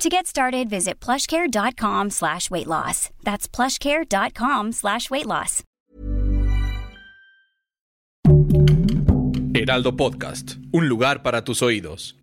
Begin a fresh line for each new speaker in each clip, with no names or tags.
To get started, visit plushcare.com slash weight loss. That's plushcare.com slash weight loss.
Heraldo Podcast, un lugar para tus oídos.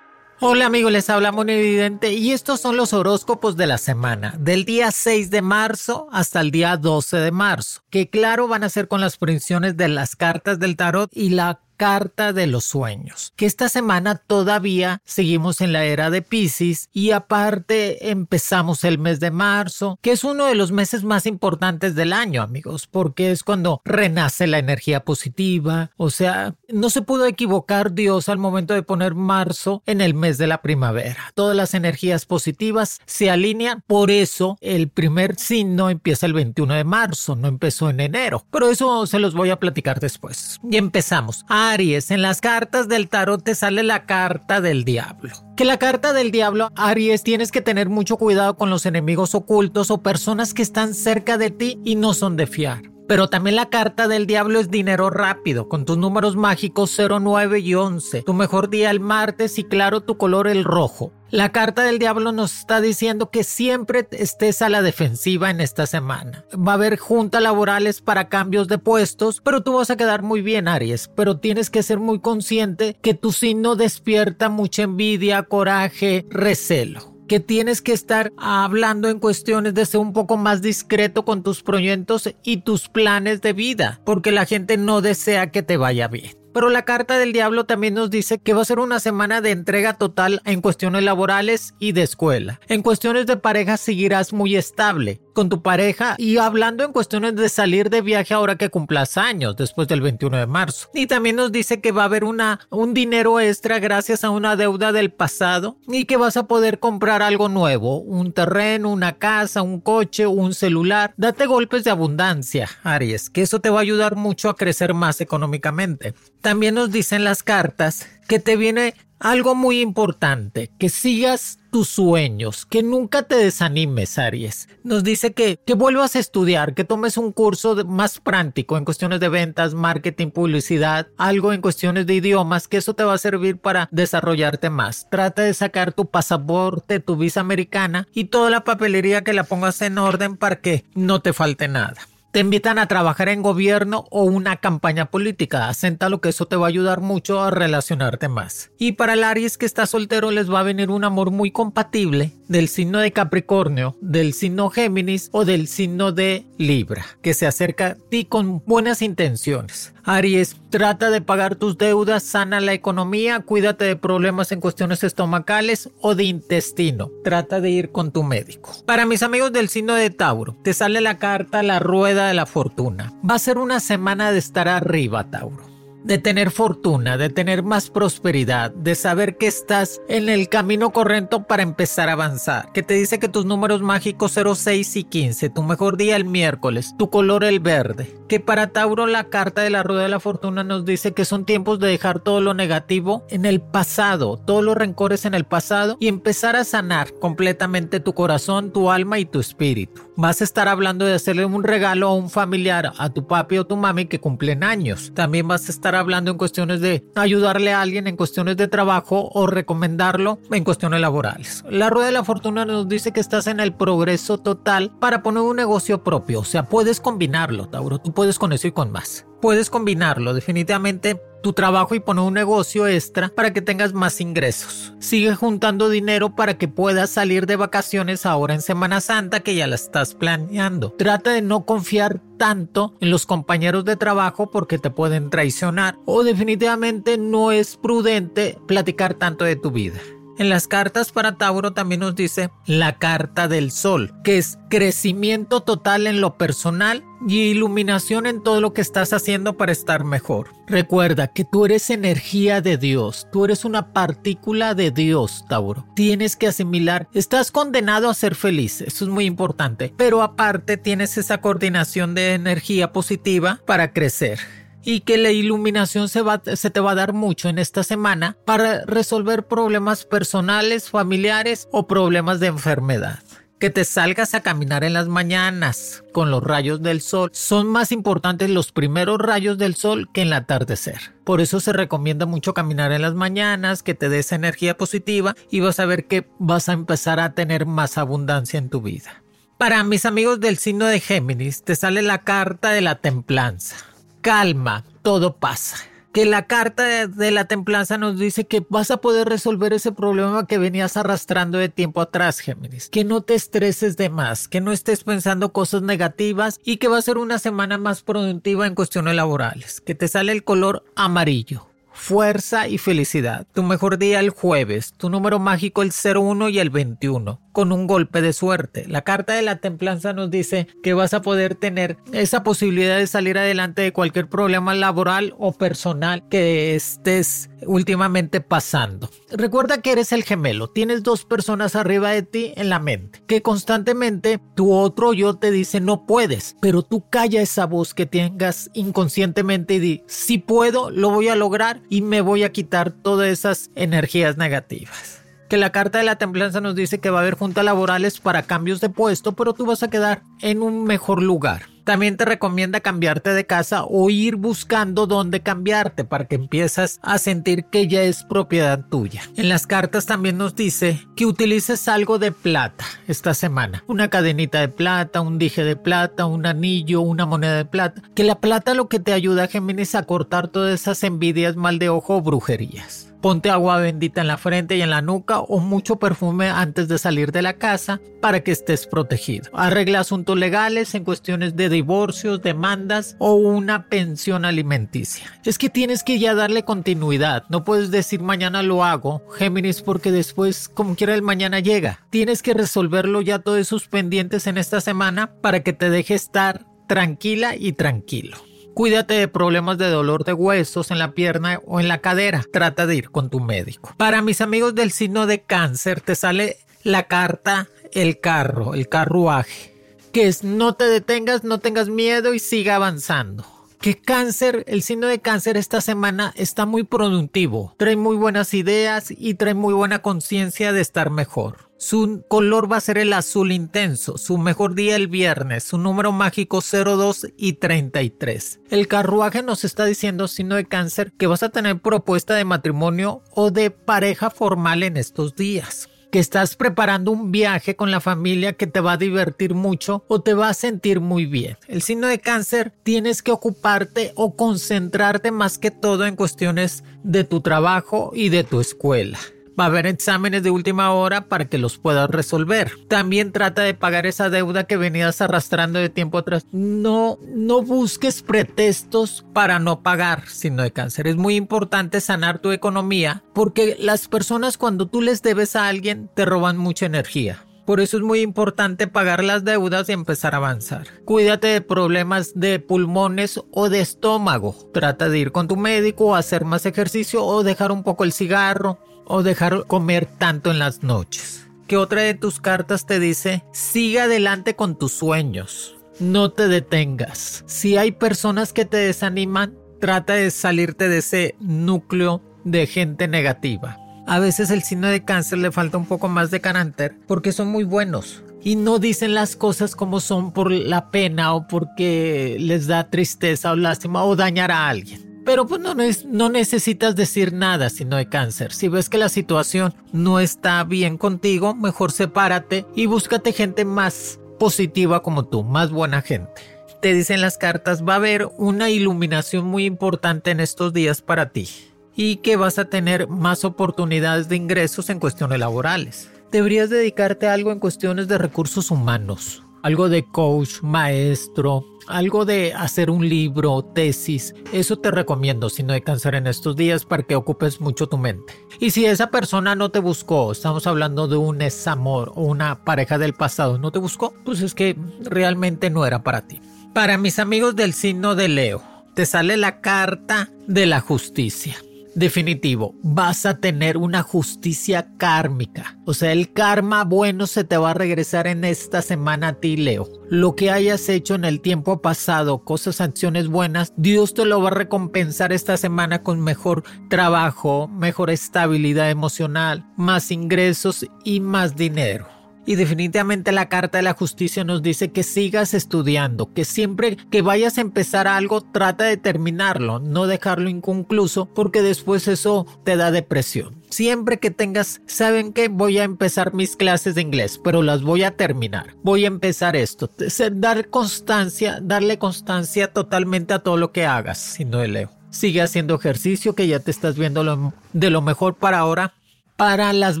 Hola amigos, les habla Evidente y estos son los horóscopos de la semana, del día 6 de marzo hasta el día 12 de marzo, que claro van a ser con las predicciones de las cartas del tarot y la carta de los sueños, que esta semana todavía seguimos en la era de Pisces y aparte empezamos el mes de marzo, que es uno de los meses más importantes del año, amigos, porque es cuando renace la energía positiva, o sea, no se pudo equivocar Dios al momento de poner marzo en el mes de la primavera. Todas las energías positivas se alinean, por eso el primer signo empieza el 21 de marzo, no empezó en enero, pero eso se los voy a platicar después. Y empezamos. Aries, en las cartas del tarot te sale la carta del diablo. Que la carta del diablo, Aries, tienes que tener mucho cuidado con los enemigos ocultos o personas que están cerca de ti y no son de fiar. Pero también la carta del diablo es dinero rápido, con tus números mágicos 09 y 11. Tu mejor día el martes y claro tu color el rojo. La carta del diablo nos está diciendo que siempre estés a la defensiva en esta semana. Va a haber juntas laborales para cambios de puestos, pero tú vas a quedar muy bien, Aries. Pero tienes que ser muy consciente que tu signo despierta mucha envidia, coraje, recelo que tienes que estar hablando en cuestiones de ser un poco más discreto con tus proyectos y tus planes de vida, porque la gente no desea que te vaya bien. Pero la carta del diablo también nos dice que va a ser una semana de entrega total en cuestiones laborales y de escuela. En cuestiones de pareja seguirás muy estable con tu pareja y hablando en cuestiones de salir de viaje ahora que cumplas años después del 21 de marzo. Y también nos dice que va a haber un dinero extra gracias a una deuda del pasado y que vas a poder comprar algo nuevo, un terreno, una casa, un coche, un celular. Date golpes de abundancia, Aries, que eso te va a ayudar mucho a crecer más económicamente. También nos dicen las cartas que te viene algo muy importante, que sigas tus sueños, que nunca te desanimes, Aries. Nos dice que, que vuelvas a estudiar, que tomes un curso más práctico en cuestiones de ventas, marketing, publicidad, algo en cuestiones de idiomas, que eso te va a servir para desarrollarte más. Trata de sacar tu pasaporte, tu visa americana y toda la papelería que la pongas en orden para que no te falte nada te invitan a trabajar en gobierno o una campaña política. lo que eso te va a ayudar mucho a relacionarte más. Y para el Aries que está soltero les va a venir un amor muy compatible del signo de Capricornio, del signo Géminis o del signo de Libra, que se acerca a ti con buenas intenciones. Aries, trata de pagar tus deudas, sana la economía, cuídate de problemas en cuestiones estomacales o de intestino. Trata de ir con tu médico. Para mis amigos del signo de Tauro, te sale la carta La Rueda de la Fortuna. Va a ser una semana de estar arriba, Tauro de tener fortuna, de tener más prosperidad, de saber que estás en el camino correcto para empezar a avanzar. Que te dice que tus números mágicos 06 y 15, tu mejor día el miércoles, tu color el verde. Que para Tauro la carta de la rueda de la fortuna nos dice que son tiempos de dejar todo lo negativo en el pasado, todos los rencores en el pasado y empezar a sanar completamente tu corazón, tu alma y tu espíritu. Vas a estar hablando de hacerle un regalo a un familiar, a tu papi o tu mami que cumplen años. También vas a estar hablando en cuestiones de ayudarle a alguien en cuestiones de trabajo o recomendarlo en cuestiones laborales. La rueda de la fortuna nos dice que estás en el progreso total para poner un negocio propio. O sea, puedes combinarlo, Tauro. Tú puedes con eso y con más. Puedes combinarlo. Definitivamente tu trabajo y poner un negocio extra para que tengas más ingresos. Sigue juntando dinero para que puedas salir de vacaciones ahora en Semana Santa que ya la estás planeando. Trata de no confiar tanto en los compañeros de trabajo porque te pueden traicionar o definitivamente no es prudente platicar tanto de tu vida. En las cartas para Tauro también nos dice la carta del sol, que es crecimiento total en lo personal y iluminación en todo lo que estás haciendo para estar mejor. Recuerda que tú eres energía de Dios, tú eres una partícula de Dios, Tauro. Tienes que asimilar, estás condenado a ser feliz, eso es muy importante, pero aparte tienes esa coordinación de energía positiva para crecer y que la iluminación se, te va a dar mucho en esta semana para resolver problemas personales, familiares o problemas de enfermedad. Que te salgas a caminar en las mañanas con los rayos del sol. Son más importantes los primeros rayos del sol que en el atardecer. Por eso se recomienda mucho caminar en las mañanas, que te des energía positiva y vas a ver que vas a empezar a tener más abundancia en tu vida. Para mis amigos del signo de Géminis, te sale la carta de la templanza calma, todo pasa. Que la carta de, la templanza nos dice que vas a poder resolver ese problema que venías arrastrando de tiempo atrás, Géminis. Que no te estreses de más, que no estés pensando cosas negativas y que va a ser una semana más productiva en cuestiones laborales. Que te sale el color amarillo fuerza y felicidad. Tu mejor día el jueves, tu número mágico el 01 y el 21, con un golpe de suerte. La carta de la templanza nos dice que vas a poder tener esa posibilidad de salir adelante de cualquier problema laboral o personal que estés últimamente pasando. Recuerda que eres el gemelo, tienes dos personas arriba de ti en la mente, que constantemente tu otro yo te dice no puedes, pero tú calla esa voz que tengas inconscientemente y di, si puedo, lo voy a lograr y me voy a quitar todas esas energías negativas que la carta de la templanza nos dice que va a haber juntas laborales para cambios de puesto, pero tú vas a quedar en un mejor lugar. También te recomienda cambiarte de casa o ir buscando dónde cambiarte para que empiezas a sentir que ya es propiedad tuya. En las cartas también nos dice que utilices algo de plata esta semana. Una cadenita de plata, un dije de plata, un anillo, una moneda de plata. Que la plata lo que te ayuda, Géminis, a cortar todas esas envidias, mal de ojo o brujerías. Ponte agua bendita en la frente y en la nuca o mucho perfume antes de salir de la casa para que estés protegido. Arregla asuntos legales en cuestiones de divorcios, demandas o una pensión alimenticia. Es que tienes que ya darle continuidad. No puedes decir mañana lo hago, Géminis, porque después como quiera el mañana llega. Tienes que resolverlo ya todos esos pendientes en esta semana para que te deje estar tranquila y tranquilo. Cuídate de problemas de dolor de huesos en la pierna o en la cadera. Trata de ir con tu médico. Para mis amigos del signo de cáncer, te sale la carta el carro, el carruaje. Que es no te detengas, no tengas miedo y siga avanzando que cáncer, el signo de cáncer esta semana está muy productivo, trae muy buenas ideas y trae muy buena conciencia de estar mejor. Su color va a ser el azul intenso, su mejor día el viernes, su número mágico 02 y 33. El carruaje nos está diciendo, signo de cáncer, que vas a tener propuesta de matrimonio o de pareja formal en estos días que estás preparando un viaje con la familia que te va a divertir mucho o te va a sentir muy bien. El signo de cáncer tienes que ocuparte o concentrarte más que todo en cuestiones de tu trabajo y de tu escuela. Va a haber exámenes de última hora para que los puedas resolver. También trata de pagar esa deuda que venías arrastrando de tiempo atrás. No, no busques pretextos para no pagar sino de cáncer. Es muy importante sanar tu economía porque las personas cuando tú les debes a alguien te roban mucha energía. Por eso es muy importante pagar las deudas y empezar a avanzar. Cuídate de problemas de pulmones o de estómago. Trata de ir con tu médico, hacer más ejercicio o dejar un poco el cigarro o dejar comer tanto en las noches. Que otra de tus cartas te dice, sigue adelante con tus sueños, no te detengas. Si hay personas que te desaniman, trata de salirte de ese núcleo de gente negativa. A veces el signo de cáncer le falta un poco más de carácter porque son muy buenos y no dicen las cosas como son por la pena o porque les da tristeza o lástima o dañar a alguien. Pero pues no, no necesitas decir nada si no hay cáncer. Si ves que la situación no está bien contigo, mejor sepárate y búscate gente más positiva como tú, más buena gente. Te dicen las cartas, va a haber una iluminación muy importante en estos días para ti y que vas a tener más oportunidades de ingresos en cuestiones laborales. Deberías dedicarte a algo en cuestiones de recursos humanos algo de coach, maestro, algo de hacer un libro, tesis, eso te recomiendo si no hay cáncer en estos días para que ocupes mucho tu mente. Y si esa persona no te buscó, estamos hablando de un esamor o una pareja del pasado, no te buscó, pues es que realmente no era para ti. Para mis amigos del signo de Leo, te sale la carta de la justicia definitivo, vas a tener una justicia kármica. O sea, el karma bueno se te va a regresar en esta semana a ti, Leo. Lo que hayas hecho en el tiempo pasado, cosas, acciones buenas, Dios te lo va a recompensar esta semana con mejor trabajo, mejor estabilidad emocional, más ingresos y más dinero. Y definitivamente la Carta de la Justicia nos dice que sigas estudiando, que siempre que vayas a empezar algo trata de terminarlo, no dejarlo inconcluso porque después eso te da depresión. Siempre que tengas, ¿saben que Voy a empezar mis clases de inglés, pero las voy a terminar. Voy a empezar esto. Dar constancia, darle constancia totalmente a todo lo que hagas, si no leo. Sigue haciendo ejercicio que ya te estás viendo de lo mejor para ahora para las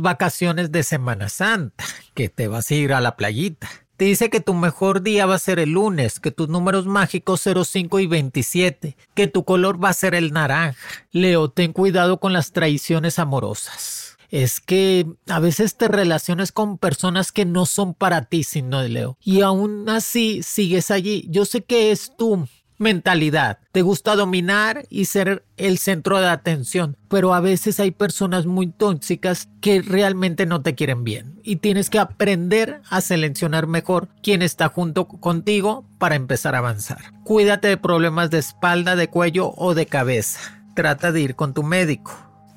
vacaciones de Semana Santa, que te vas a ir a la playita. Te dice que tu mejor día va a ser el lunes, que tus números mágicos 05 y 27, que tu color va a ser el naranja. Leo, ten cuidado con las traiciones amorosas. Es que a veces te relacionas con personas que no son para ti, sino de Leo. Y aún así sigues allí. Yo sé que es tú mentalidad. Te gusta dominar y ser el centro de atención, pero a veces hay personas muy tóxicas que realmente no te quieren bien y tienes que aprender a seleccionar mejor quién está junto contigo para empezar a avanzar. Cuídate de problemas de espalda, de cuello o de cabeza. Trata de ir con tu médico.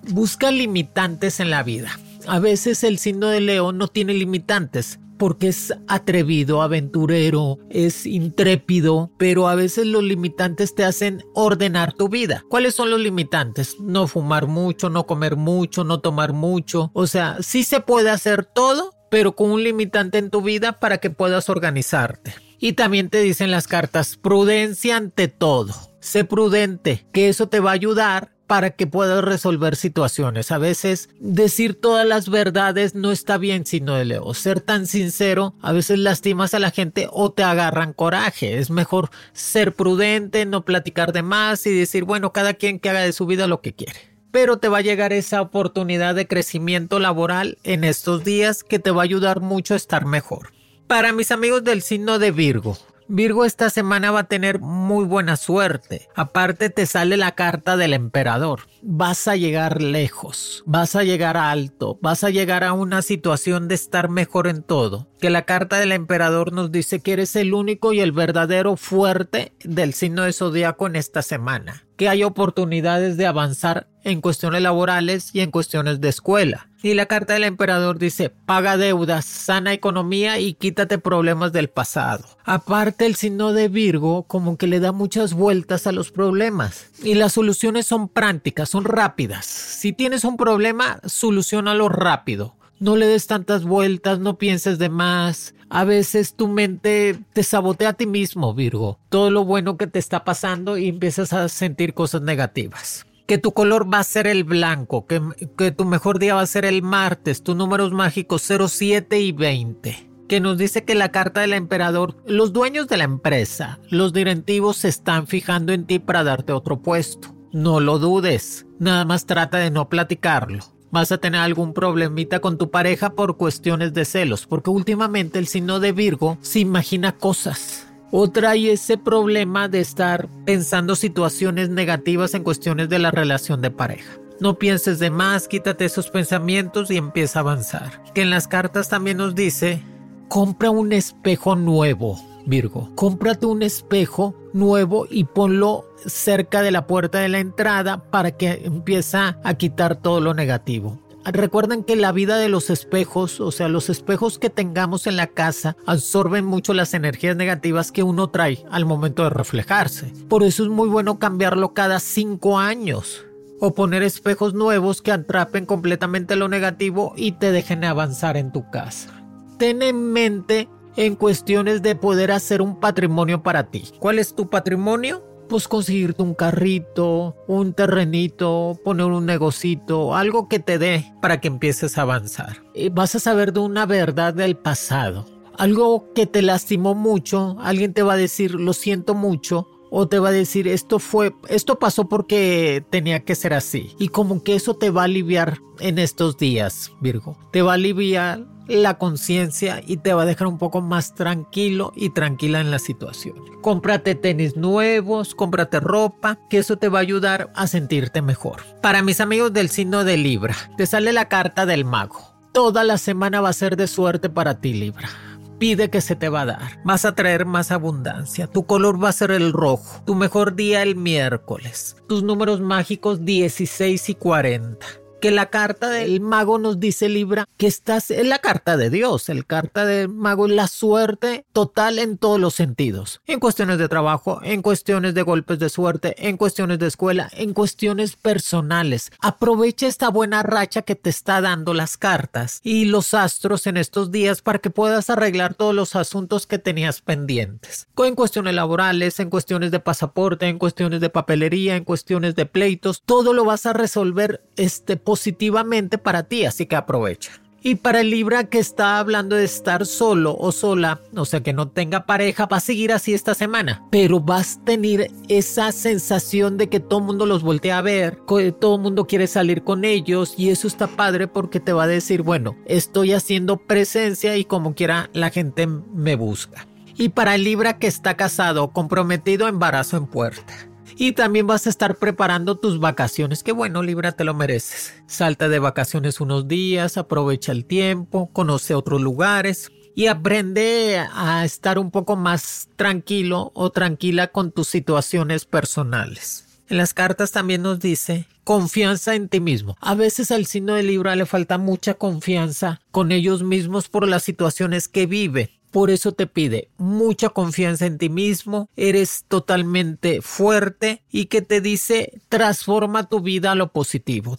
Busca limitantes en la vida. A veces el signo de león no tiene limitantes, porque es atrevido, aventurero, es intrépido, pero a veces los limitantes te hacen ordenar tu vida. ¿Cuáles son los limitantes? No fumar mucho, no comer mucho, no tomar mucho. O sea, sí se puede hacer todo, pero con un limitante en tu vida para que puedas organizarte. Y también te dicen las cartas, prudencia ante todo. Sé prudente, que eso te va a ayudar para que puedas resolver situaciones. A veces decir todas las verdades no está bien, sino de leo. Ser tan sincero a veces lastimas a la gente o te agarran coraje. Es mejor ser prudente, no platicar de más y decir, bueno, cada quien que haga de su vida lo que quiere. Pero te va a llegar esa oportunidad de crecimiento laboral en estos días que te va a ayudar mucho a estar mejor. Para mis amigos del signo de Virgo, Virgo esta semana va a tener muy buena suerte. Aparte te sale la carta del emperador. Vas a llegar lejos, vas a llegar alto, vas a llegar a una situación de estar mejor en todo. Que la carta del emperador nos dice que eres el único y el verdadero fuerte del signo de zodiaco en esta semana. Que hay oportunidades de avanzar en cuestiones laborales y en cuestiones de escuela. Y la carta del emperador dice, paga deudas, sana economía y quítate problemas del pasado. Aparte el signo de Virgo como que le da muchas vueltas a los problemas. Y las soluciones son prácticas, son rápidas. Si tienes un problema, solucionalo rápido. No le des tantas vueltas, no pienses de más. A veces tu mente te sabotea a ti mismo, Virgo. Todo lo bueno que te está pasando y empiezas a sentir cosas negativas que tu color va a ser el blanco, que, tu mejor día va a ser el martes, tus números mágicos 07 y 20 que nos dice que la carta del emperador, los dueños de la empresa, los directivos se están fijando en ti para darte otro puesto. No lo dudes, nada más trata de no platicarlo. Vas a tener algún problemita con tu pareja por cuestiones de celos, porque últimamente el signo de Virgo se imagina cosas otra y ese problema de estar pensando situaciones negativas en cuestiones de la relación de pareja. No pienses de más, quítate esos pensamientos y empieza a avanzar. Que en las cartas también nos dice, compra un espejo nuevo, Virgo. Cómprate un espejo nuevo y ponlo cerca de la puerta de la entrada para que empiece a quitar todo lo negativo. Recuerden que la vida de los espejos, o sea, los espejos que tengamos en la casa, absorben mucho las energías negativas que uno trae al momento de reflejarse. Por eso es muy bueno cambiarlo cada cinco años. O poner espejos nuevos que atrapen completamente lo negativo y te dejen avanzar en tu casa. Ten en mente en cuestiones de poder hacer un patrimonio para ti. ¿Cuál es tu patrimonio? Pues conseguirte un carrito, un terrenito, poner un negocito, algo que te dé para que empieces a avanzar. Vas a saber de una verdad del pasado. algo que te lastimó mucho, alguien te va a decir lo siento mucho o te va a decir esto fue esto pasó porque tenía que ser así y como que eso te va a aliviar en estos días Virgo te va a aliviar la conciencia y te va a dejar un poco más tranquilo y tranquila en la situación. Cómprate tenis nuevos, cómprate ropa, que eso te va a ayudar a sentirte mejor. Para mis amigos del signo de Libra, te sale la carta del mago. Toda la semana va a ser de suerte para ti, Libra pide que se te va a dar. Vas a traer más abundancia. Tu color va a ser el rojo. Tu mejor día el miércoles. Tus números mágicos 16 y 40 que la carta del mago nos dice Libra que estás en la carta de Dios, el carta del mago es la suerte total en todos los sentidos, en cuestiones de trabajo, en cuestiones de golpes de suerte, en cuestiones de escuela, en cuestiones personales. Aprovecha esta buena racha que te está dando las cartas y los astros en estos días para que puedas arreglar todos los asuntos que tenías pendientes. En cuestiones laborales, en cuestiones de pasaporte, en cuestiones de papelería, en cuestiones de pleitos, todo lo vas a resolver este positivamente para ti, así que aprovecha. Y para el Libra que está hablando de estar solo o sola, o sea que no tenga pareja, va a seguir así esta semana. Pero vas a tener esa sensación de que todo el mundo los voltea a ver, que todo el mundo quiere salir con ellos y eso está padre porque te va a decir, bueno, estoy haciendo presencia y como quiera la gente me busca. Y para el Libra que está casado, comprometido, embarazo en puerta. Y también vas a estar preparando tus vacaciones. Que bueno, Libra, te lo mereces. Salta de vacaciones unos días, aprovecha el tiempo, conoce otros lugares y aprende a estar un poco más tranquilo o tranquila con tus situaciones personales. En las cartas también nos dice confianza en ti mismo. A veces al signo de Libra le falta mucha confianza con ellos mismos por las situaciones que vive. Por eso te pide mucha confianza en ti mismo, eres totalmente fuerte y que te dice transforma tu vida a lo positivo.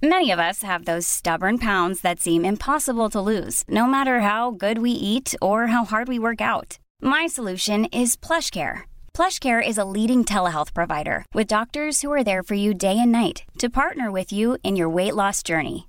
Many of us have those stubborn pounds that seem impossible to lose, no matter how good we eat or how hard we work out. My solution is PlushCare. PlushCare is a leading telehealth provider with doctors who are there for you day and night to partner with you in your weight loss journey.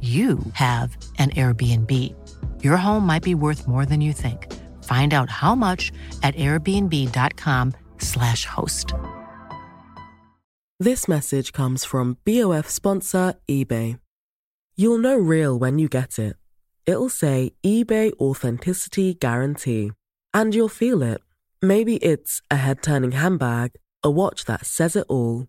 you have an Airbnb. Your home might be worth more than you think. Find out how much at airbnb.com/slash host.
This message comes from BOF sponsor eBay. You'll know real when you get it. It'll say eBay Authenticity Guarantee. And you'll feel it. Maybe it's a head turning handbag, a watch that says it all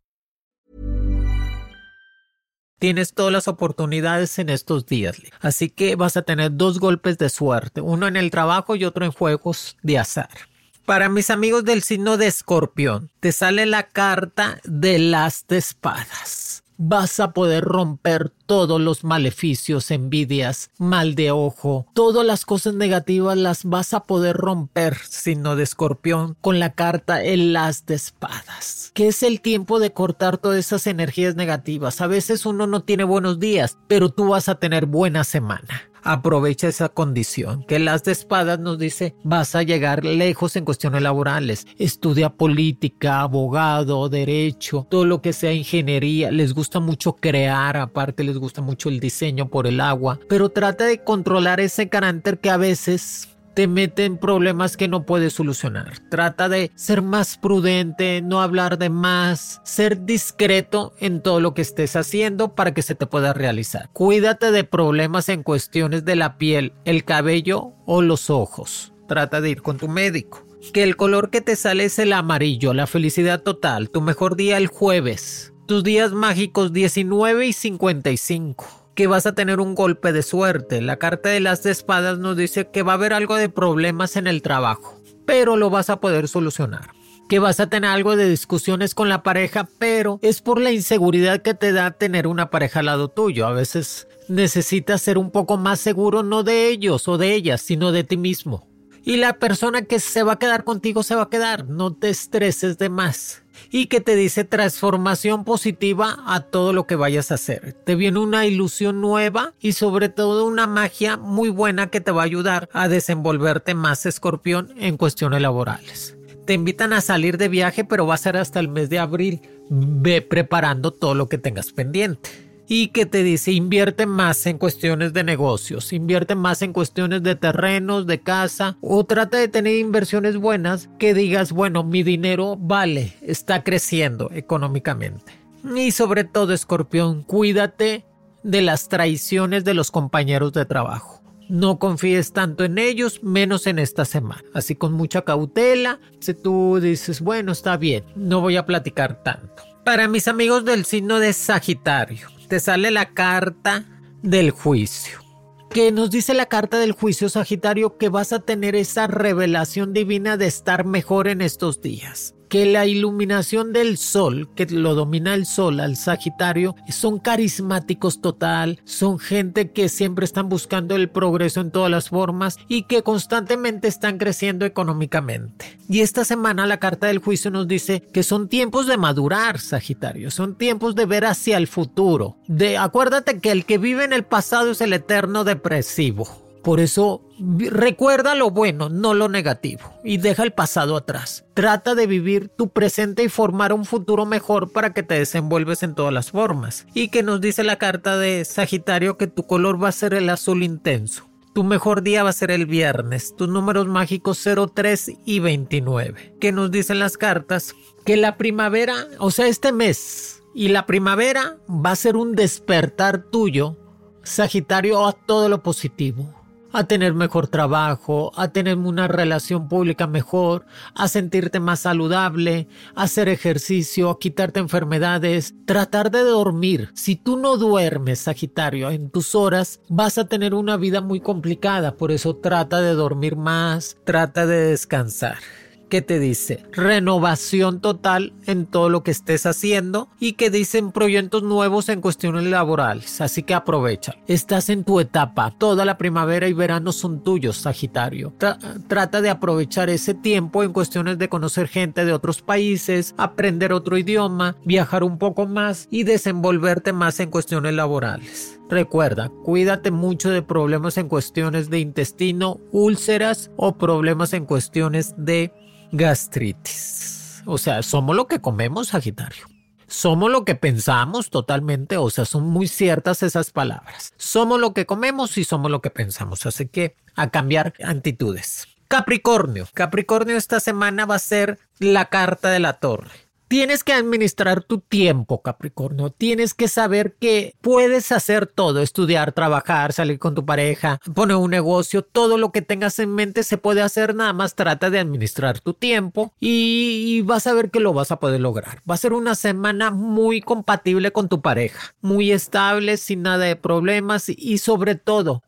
Tienes todas las oportunidades en estos días. Así que vas a tener dos golpes de suerte, uno en el trabajo y otro en juegos de azar. Para mis amigos del signo de escorpión, te sale la carta de las de espadas vas a poder romper todos los maleficios, envidias, mal de ojo, todas las cosas negativas las vas a poder romper, sino de escorpión, con la carta el las de espadas, que es el tiempo de cortar todas esas energías negativas. A veces uno no tiene buenos días, pero tú vas a tener buena semana aprovecha esa condición. Que las de espadas nos dice, vas a llegar lejos en cuestiones laborales. Estudia política, abogado, derecho, todo lo que sea ingeniería. Les gusta mucho crear, aparte les gusta mucho el diseño por el agua, pero trata de controlar ese carácter que a veces te mete en problemas que no puedes solucionar. Trata de ser más prudente, no hablar de más, ser discreto en todo lo que estés haciendo para que se te pueda realizar. Cuídate de problemas en cuestiones de la piel, el cabello o los ojos. Trata de ir con tu médico. Que el color que te sale es el amarillo, la felicidad total, tu mejor día el jueves. Tus días mágicos 19 y 55 que vas a tener un golpe de suerte. La carta de las espadas nos dice que va a haber algo de problemas en el trabajo, pero lo vas a poder solucionar. Que vas a tener algo de discusiones con la pareja, pero es por la inseguridad que te da tener una pareja al lado tuyo. A veces necesitas ser un poco más seguro no de ellos o de ellas, sino de ti mismo. Y la persona que se va a quedar contigo se va a quedar. No te estreses de más y que te dice transformación positiva a todo lo que vayas a hacer. Te viene una ilusión nueva y sobre todo una magia muy buena que te va a ayudar a desenvolverte más escorpión en cuestiones laborales. Te invitan a salir de viaje pero va a ser hasta el mes de abril. Ve preparando todo lo que tengas pendiente y que te dice invierte más en cuestiones de negocios, invierte más en cuestiones de terrenos, de casa o trata de tener inversiones buenas que digas, bueno, mi dinero vale, está creciendo económicamente. Y sobre todo, escorpión, cuídate de las traiciones de los compañeros de trabajo. No confíes tanto en ellos, menos en esta semana. Así con mucha cautela, si tú dices, bueno, está bien, no voy a platicar tanto. Para mis amigos del signo de Sagitario, te sale la carta del juicio. Que nos dice la carta del juicio Sagitario que vas a tener esa revelación divina de estar mejor en estos días que la iluminación del sol, que lo domina el sol al Sagitario, son carismáticos total, son gente que siempre están buscando el progreso en todas las formas y que constantemente están creciendo económicamente. Y esta semana la carta del juicio nos dice que son tiempos de madurar, Sagitario, son tiempos de ver hacia el futuro. De acuérdate que el que vive en el pasado es el eterno depresivo. Por eso recuerda lo bueno, no lo negativo, y deja el pasado atrás. Trata de vivir tu presente y formar un futuro mejor para que te desenvuelves en todas las formas. Y que nos dice la carta de Sagitario que tu color va a ser el azul intenso. Tu mejor día va a ser el viernes, tus números mágicos 03 y 29. Que nos dicen las cartas que la primavera, o sea, este mes y la primavera va a ser un despertar tuyo, Sagitario, a todo lo positivo a tener mejor trabajo, a tener una relación pública mejor, a sentirte más saludable, a hacer ejercicio, a quitarte enfermedades, tratar de dormir. Si tú no duermes, Sagitario, en tus horas, vas a tener una vida muy complicada, por eso trata de dormir más, trata de descansar. ¿Qué te dice renovación total en todo lo que estés haciendo y que dicen proyectos nuevos en cuestiones laborales. Así que aprovecha. Estás en tu etapa. Toda la primavera y verano son tuyos, Sagitario. trata de aprovechar ese tiempo en cuestiones de conocer gente de otros países, aprender otro idioma, viajar un poco más y desenvolverte más en cuestiones laborales. Recuerda, cuídate mucho de problemas en cuestiones de intestino, úlceras o problemas en cuestiones de gastritis. O sea, somos lo que comemos, Sagitario. Somos lo que pensamos totalmente, o sea, son muy ciertas esas palabras. Somos lo que comemos y somos lo que pensamos, así que a cambiar actitudes. Capricornio. Capricornio esta semana va a ser la carta de la torre. Tienes que administrar tu tiempo, Capricornio. Tienes que saber que puedes hacer todo, estudiar, trabajar, salir con tu pareja, poner un negocio, todo lo que tengas en mente se puede hacer, nada más trata de administrar tu tiempo y, vas a ver que lo vas a poder lograr. Va a ser una semana muy compatible con tu pareja, muy estable, sin nada de problemas y sobre todo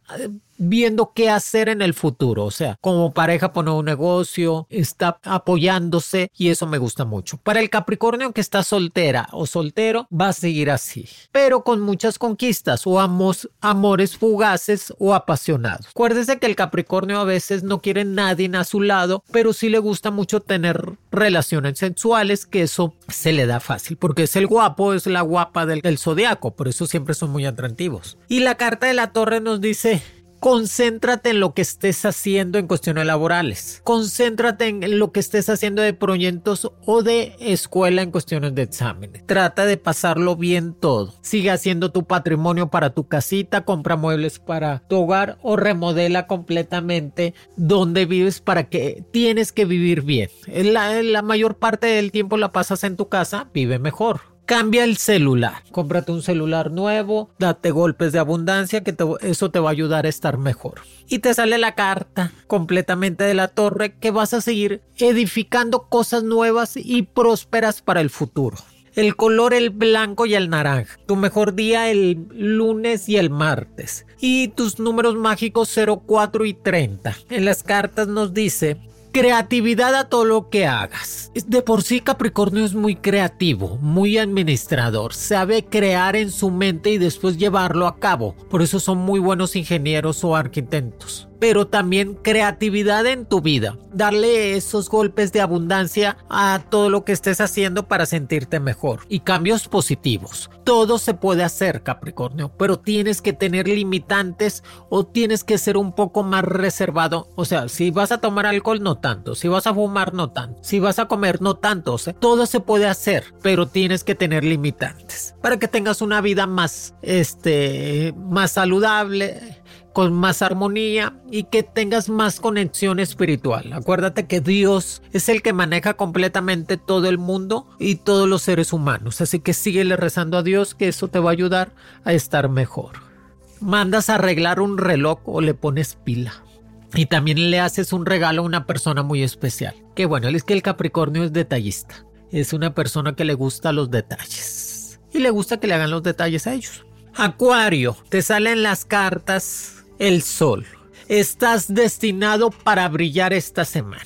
viendo qué hacer en el futuro. O sea, como pareja poner un negocio, está apoyándose y eso me gusta mucho. Para el Capricornio que está soltera o soltero, va a seguir así, pero con muchas conquistas o amores fugaces o apasionados. Acuérdese que el Capricornio a veces no quiere nadie a su lado, pero sí le gusta mucho tener relaciones sexuales, que eso se le da fácil, porque es el guapo, es la guapa del, del zodiaco, por eso siempre son muy atractivos. Y la carta de la torre nos dice Concéntrate en lo que estés haciendo en cuestiones laborales. Concéntrate en lo que estés haciendo de proyectos o de escuela en cuestiones de exámenes. Trata de pasarlo bien todo. Sigue haciendo tu patrimonio para tu casita, compra muebles para tu hogar o remodela completamente donde vives para que tienes que vivir bien. La, la mayor parte del tiempo la pasas en tu casa, vive mejor. Cambia el celular, cómprate un celular nuevo, date golpes de abundancia, que eso te va a ayudar a estar mejor. Y te sale la carta completamente de la torre que vas a seguir edificando cosas nuevas y prósperas para el futuro. El color el blanco y el naranja. Tu mejor día el lunes y el martes. Y tus números mágicos 04 y 30. En las cartas nos dice creatividad a todo lo que hagas. De por sí Capricornio es muy creativo, muy administrador, sabe crear en su mente y después llevarlo a cabo. Por eso son muy buenos ingenieros o arquitectos pero también creatividad en tu vida. Darle esos golpes de abundancia a todo lo que estés haciendo para sentirte mejor y cambios positivos. Todo se puede hacer, Capricornio, pero tienes que tener limitantes o tienes que ser un poco más reservado. O sea, si vas a tomar alcohol, no tanto. Si vas a fumar, no tanto. Si vas a comer, no tanto. todo se puede hacer, pero tienes que tener limitantes para que tengas una vida más, este, más saludable con más armonía y que tengas más conexión espiritual. Acuérdate que Dios es el que maneja completamente todo el mundo y todos los seres humanos. Así que síguele rezando a Dios que eso te va a ayudar a estar mejor. Mandas arreglar un reloj o le pones pila. Y también le haces un regalo a una persona muy especial. Que bueno, es que el Capricornio es detallista. Es una persona que le gusta los detalles. Y le gusta que le hagan los detalles a ellos. Acuario, te salen las cartas el sol. Estás destinado para brillar esta semana.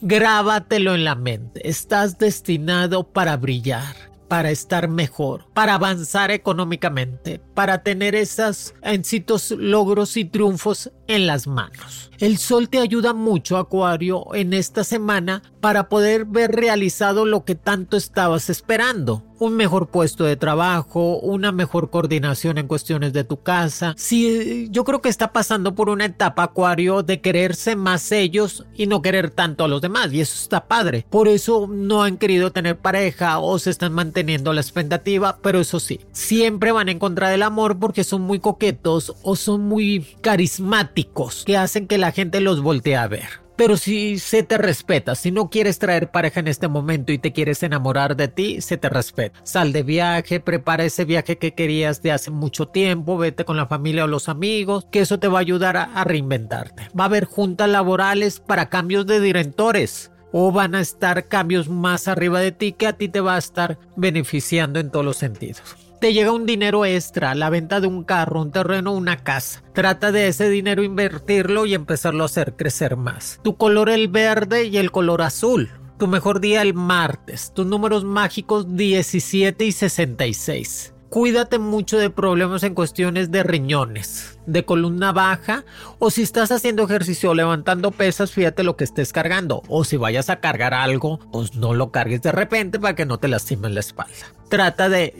Grábatelo en la mente. Estás destinado para brillar, para estar mejor, para avanzar económicamente, para tener esos éxitos, logros y triunfos en las manos. El sol te ayuda mucho, Acuario, en esta semana para poder ver realizado lo que tanto estabas esperando un mejor puesto de trabajo, una mejor coordinación en cuestiones de tu casa. Sí, yo creo que está pasando por una etapa, Acuario, de quererse más ellos y no querer tanto a los demás, y eso está padre. Por eso no han querido tener pareja o se están manteniendo la expectativa, pero eso sí, siempre van en contra del amor porque son muy coquetos o son muy carismáticos que hacen que la gente los voltee a ver. Pero si se te respeta, si no quieres traer pareja en este momento y te quieres enamorar de ti, se te respeta. Sal de viaje, prepara ese viaje que querías de hace mucho tiempo, vete con la familia o los amigos, que eso te va a ayudar a, reinventarte. Va a haber juntas laborales para cambios de directores o van a estar cambios más arriba de ti que a ti te va a estar beneficiando en todos los sentidos te llega un dinero extra, la venta de un carro, un terreno, una casa. Trata de ese dinero invertirlo y empezarlo a hacer crecer más. Tu color el verde y el color azul. Tu mejor día el martes. Tus números mágicos 17 y 66. Cuídate mucho de problemas en cuestiones de riñones, de columna baja o si estás haciendo ejercicio o levantando pesas, fíjate lo que estés cargando o si vayas a cargar algo, pues no lo cargues de repente para que no te lastimes la espalda. Trata de,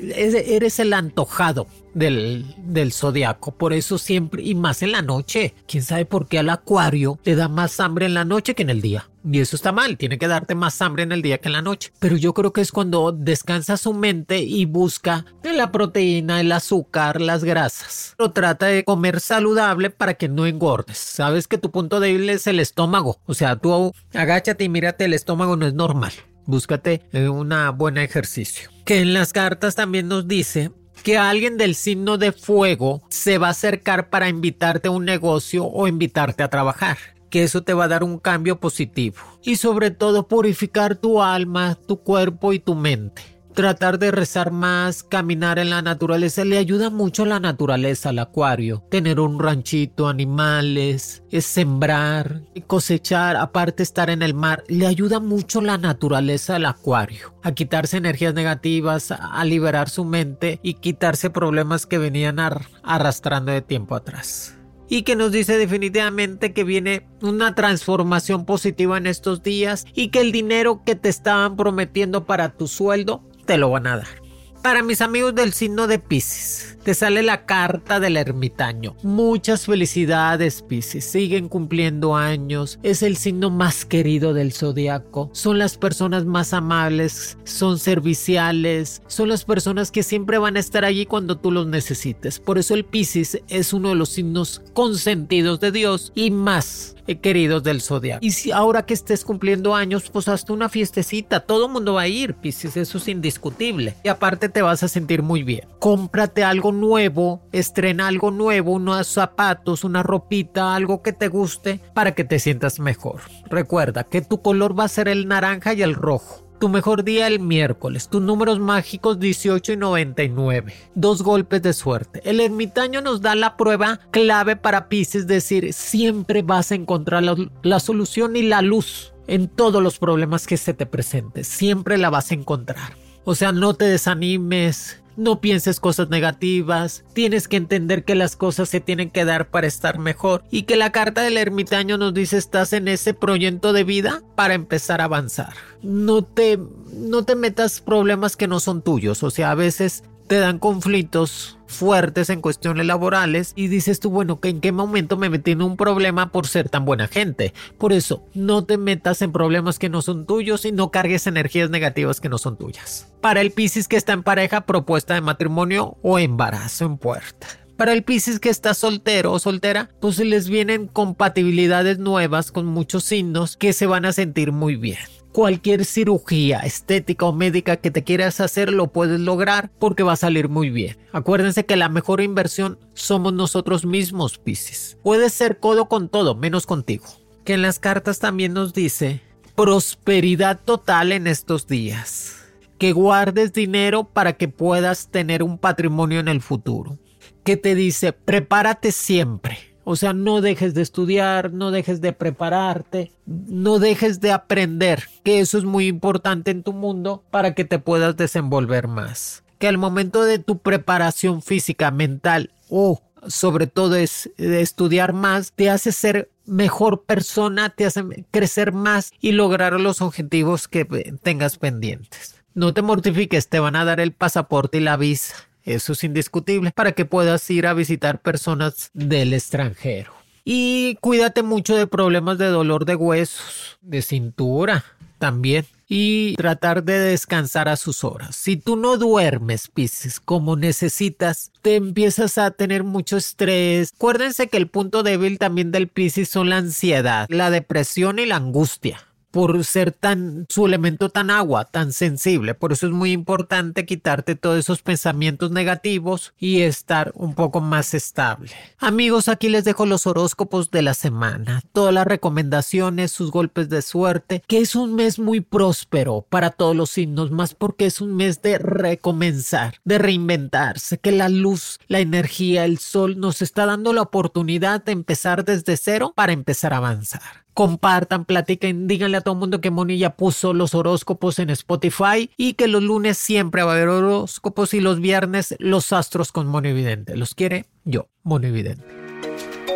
eres el antojado del, del zodiaco, por eso siempre y más en la noche. ¿Quién sabe por qué al acuario te da más hambre en la noche que en el día? Y eso está mal, tiene que darte más hambre en el día que en la noche. Pero yo creo que es cuando descansa su mente y busca la proteína, el azúcar, las grasas. Pero trata de comer saludable para que no engordes. Sabes que tu punto débil es el estómago. O sea, tú agáchate y mírate, el estómago no es normal. Búscate eh, una buena ejercicio. Que en las cartas también nos dice que alguien del signo de fuego se va a acercar para invitarte a un negocio o invitarte a trabajar que eso te va a dar un cambio positivo. Y sobre todo purificar tu alma, tu cuerpo y tu mente. Tratar de rezar más, caminar en la naturaleza, le ayuda mucho la naturaleza al acuario. Tener un ranchito, animales, es sembrar, cosechar, aparte estar en el mar, le ayuda mucho la naturaleza al acuario. A quitarse energías negativas, a liberar su mente y quitarse problemas que venían arrastrando de tiempo atrás y que nos dice definitivamente que viene una transformación positiva en estos días y que el dinero que te estaban prometiendo para tu sueldo te lo van a dar. Para mis amigos del signo de Pisces, te sale la carta del ermitaño. Muchas felicidades, Pisces. Siguen cumpliendo años. Es el signo más querido del zodiaco. Son las personas más amables, son serviciales, son las personas que siempre van a estar allí cuando tú los necesites. Por eso el Pisces es uno de los signos consentidos de Dios y más queridos del zodiaco. Y si ahora que estés cumpliendo años, pues hasta una fiestecita, todo el mundo va a ir, Pisces, eso es indiscutible. Y aparte te vas a sentir muy bien. Cómprate algo nuevo, estrena algo nuevo, unos zapatos, una ropita, algo que te guste para que te sientas mejor. Recuerda que tu color va a ser el naranja y el rojo. Tu mejor día el miércoles. Tus números mágicos 18 y 99. Dos golpes de suerte. El ermitaño nos da la prueba clave para Pisces, decir, siempre vas a encontrar la, la solución y la luz en todos los problemas que se te presenten. Siempre la vas a encontrar. O sea, no te desanimes, no pienses cosas negativas, tienes que entender que las cosas se tienen que dar para estar mejor y que la carta del ermitaño nos dice estás en ese proyecto de vida para empezar a avanzar. No te, no te metas problemas que no son tuyos, o sea, a veces te dan conflictos fuertes en cuestiones laborales y dices tú, bueno, que en qué momento me metí en un problema por ser tan buena gente. Por eso, no te metas en problemas que no son tuyos y no cargues energías negativas que no son tuyas. Para el Piscis que está en pareja, propuesta de matrimonio o embarazo en puerta. Para el Piscis que está soltero o soltera, pues les vienen compatibilidades nuevas con muchos signos que se van a sentir muy bien cualquier cirugía estética o médica que te quieras hacer lo puedes lograr porque va a salir muy bien. Acuérdense que la mejor inversión somos nosotros mismos, Piscis. Puedes ser codo con todo, menos contigo. Que en las cartas también nos dice prosperidad total en estos días. Que guardes dinero para que puedas tener un patrimonio en el futuro. Que te dice prepárate siempre o sea, no dejes de estudiar, no dejes de prepararte, no dejes de aprender, que eso es muy importante en tu mundo para que te puedas desenvolver más. Que al momento de tu preparación física, mental o sobre todo es de estudiar más, te hace ser mejor persona, te hace crecer más y lograr los objetivos que tengas pendientes. No te mortifiques, te van a dar el pasaporte y la visa eso es indiscutible para que puedas ir a visitar personas del extranjero. Y cuídate mucho de problemas de dolor de huesos, de cintura también. Y tratar de descansar a sus horas. Si tú no duermes, Pisces, como necesitas, te empiezas a tener mucho estrés. Acuérdense que el punto débil también del Pisces son la ansiedad, la depresión y la angustia por ser tan su elemento tan agua, tan sensible. Por eso es muy importante quitarte todos esos pensamientos negativos y estar un poco más estable. Amigos, aquí les dejo los horóscopos de la semana, todas las recomendaciones, sus golpes de suerte, que es un mes muy próspero para todos los signos, más porque es un mes de recomenzar, de reinventarse, que la luz, la energía, el sol nos está dando la oportunidad de empezar desde cero para empezar a avanzar compartan, platiquen, díganle a todo el mundo que Moni ya puso los horóscopos en Spotify y que los lunes siempre va a haber horóscopos y los viernes los astros con Moni Vidente. ¿Los quiere? Yo, Moni Vidente.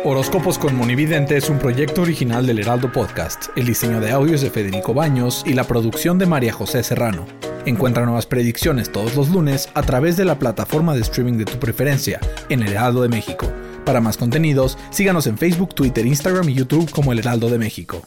Horóscopos con Monividente es un proyecto original del Heraldo Podcast. El diseño de audios de Federico Baños y la producción de María José Serrano. Encuentra nuevas predicciones todos los lunes a través de la plataforma de streaming de tu preferencia en El Heraldo de México. Para más contenidos, síganos en Facebook, Twitter, Instagram y YouTube como El Heraldo de México.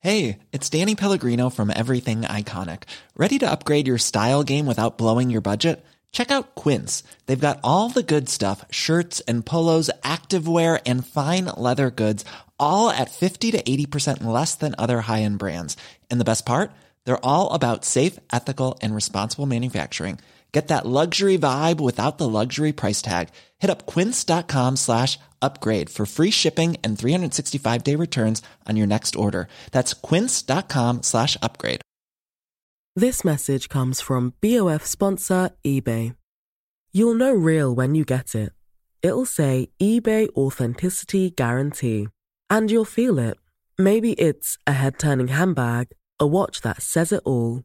Hey, it's Danny Pellegrino from Everything Iconic. ¿Ready to upgrade your style game without blowing your budget? Check out Quince. They've got all the good stuff shirts and polos, activewear, and fine leather goods, all at 50 to 80% less than other high end brands. And the best part? They're all about safe, ethical, and responsible manufacturing. Get that luxury vibe without the luxury price tag. Hit up quince.com slash upgrade for free shipping and 365 day returns on your next order. That's quince.com slash upgrade.
This message comes from BOF sponsor eBay. You'll know real when you get it. It'll say eBay Authenticity Guarantee. And you'll feel it. Maybe it's a head turning handbag, a watch that says it all